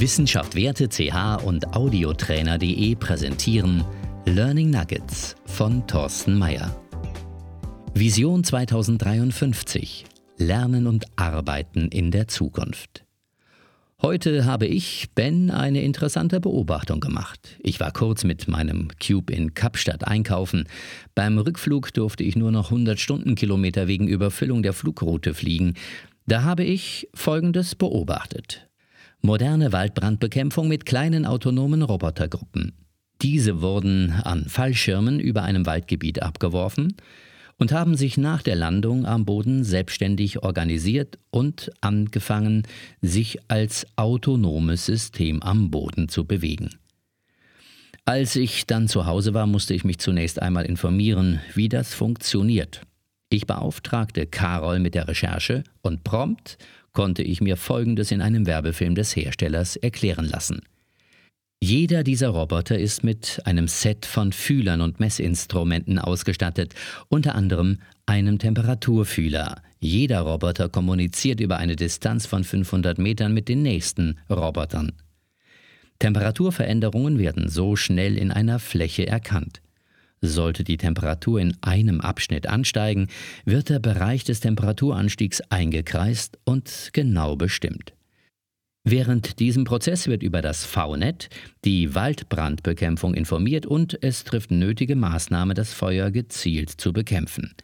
Wissenschaft Werte CH und Audiotrainer.de präsentieren Learning Nuggets von Thorsten Mayer. Vision 2053 Lernen und Arbeiten in der Zukunft. Heute habe ich, Ben, eine interessante Beobachtung gemacht. Ich war kurz mit meinem Cube in Kapstadt einkaufen. Beim Rückflug durfte ich nur noch 100 Stundenkilometer wegen Überfüllung der Flugroute fliegen. Da habe ich Folgendes beobachtet moderne Waldbrandbekämpfung mit kleinen autonomen Robotergruppen. Diese wurden an Fallschirmen über einem Waldgebiet abgeworfen und haben sich nach der Landung am Boden selbstständig organisiert und angefangen, sich als autonomes System am Boden zu bewegen. Als ich dann zu Hause war, musste ich mich zunächst einmal informieren, wie das funktioniert. Ich beauftragte Carol mit der Recherche und prompt konnte ich mir Folgendes in einem Werbefilm des Herstellers erklären lassen. Jeder dieser Roboter ist mit einem Set von Fühlern und Messinstrumenten ausgestattet, unter anderem einem Temperaturfühler. Jeder Roboter kommuniziert über eine Distanz von 500 Metern mit den nächsten Robotern. Temperaturveränderungen werden so schnell in einer Fläche erkannt. Sollte die Temperatur in einem Abschnitt ansteigen, wird der Bereich des Temperaturanstiegs eingekreist und genau bestimmt. Während diesem Prozess wird über das VNet die Waldbrandbekämpfung informiert und es trifft nötige Maßnahmen, das Feuer gezielt zu bekämpfen.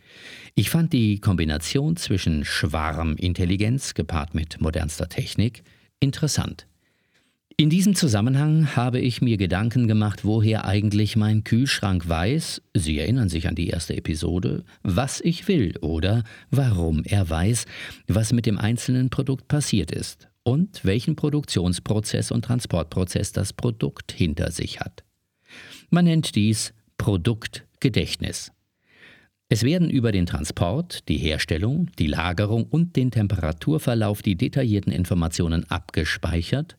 Ich fand die Kombination zwischen Schwarmintelligenz gepaart mit modernster Technik interessant. In diesem Zusammenhang habe ich mir Gedanken gemacht, woher eigentlich mein Kühlschrank weiß, Sie erinnern sich an die erste Episode, was ich will oder warum er weiß, was mit dem einzelnen Produkt passiert ist und welchen Produktionsprozess und Transportprozess das Produkt hinter sich hat. Man nennt dies Produktgedächtnis. Es werden über den Transport, die Herstellung, die Lagerung und den Temperaturverlauf die detaillierten Informationen abgespeichert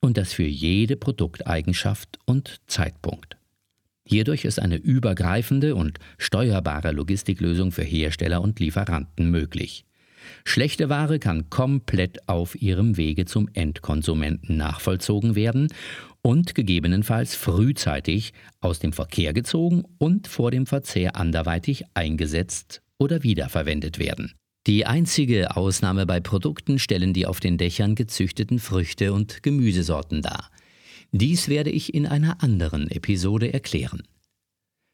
und das für jede Produkteigenschaft und Zeitpunkt. Hierdurch ist eine übergreifende und steuerbare Logistiklösung für Hersteller und Lieferanten möglich. Schlechte Ware kann komplett auf ihrem Wege zum Endkonsumenten nachvollzogen werden und gegebenenfalls frühzeitig aus dem Verkehr gezogen und vor dem Verzehr anderweitig eingesetzt oder wiederverwendet werden. Die einzige Ausnahme bei Produkten stellen die auf den Dächern gezüchteten Früchte und Gemüsesorten dar. Dies werde ich in einer anderen Episode erklären.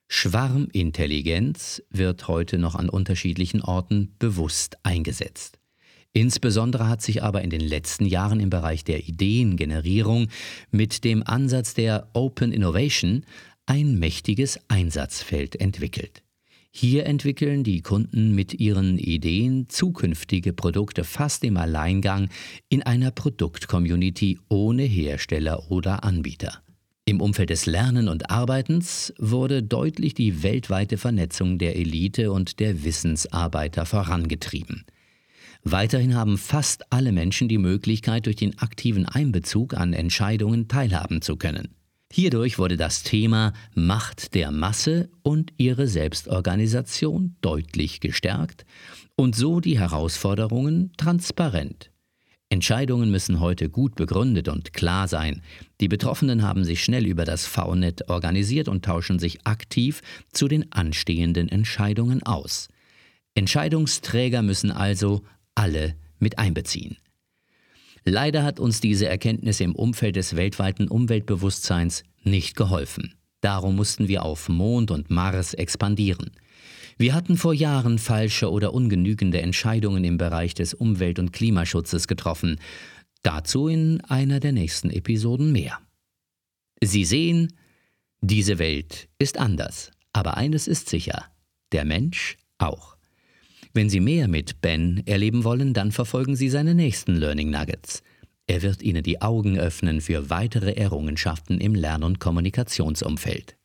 Schwarmintelligenz wird heute noch an unterschiedlichen Orten bewusst eingesetzt. Insbesondere hat sich aber in den letzten Jahren im Bereich der Ideengenerierung mit dem Ansatz der Open Innovation ein mächtiges Einsatzfeld entwickelt. Hier entwickeln die Kunden mit ihren Ideen zukünftige Produkte fast im Alleingang in einer Produktcommunity ohne Hersteller oder Anbieter. Im Umfeld des Lernen und Arbeitens wurde deutlich die weltweite Vernetzung der Elite und der Wissensarbeiter vorangetrieben. Weiterhin haben fast alle Menschen die Möglichkeit, durch den aktiven Einbezug an Entscheidungen teilhaben zu können. Hierdurch wurde das Thema Macht der Masse und ihre Selbstorganisation deutlich gestärkt und so die Herausforderungen transparent. Entscheidungen müssen heute gut begründet und klar sein. Die Betroffenen haben sich schnell über das VNet organisiert und tauschen sich aktiv zu den anstehenden Entscheidungen aus. Entscheidungsträger müssen also alle mit einbeziehen. Leider hat uns diese Erkenntnis im Umfeld des weltweiten Umweltbewusstseins nicht geholfen. Darum mussten wir auf Mond und Mars expandieren. Wir hatten vor Jahren falsche oder ungenügende Entscheidungen im Bereich des Umwelt- und Klimaschutzes getroffen. Dazu in einer der nächsten Episoden mehr. Sie sehen, diese Welt ist anders, aber eines ist sicher, der Mensch auch. Wenn Sie mehr mit Ben erleben wollen, dann verfolgen Sie seine nächsten Learning Nuggets. Er wird Ihnen die Augen öffnen für weitere Errungenschaften im Lern- und Kommunikationsumfeld.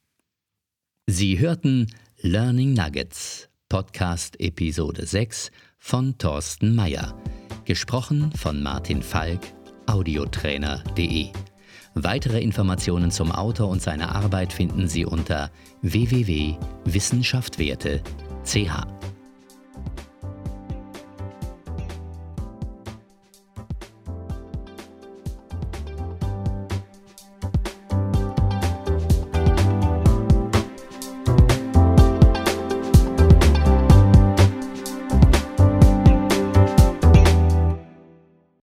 Sie hörten Learning Nuggets, Podcast Episode 6 von Thorsten Mayer, gesprochen von Martin Falk, audiotrainer.de. Weitere Informationen zum Autor und seiner Arbeit finden Sie unter www.wissenschaftwerte.ch.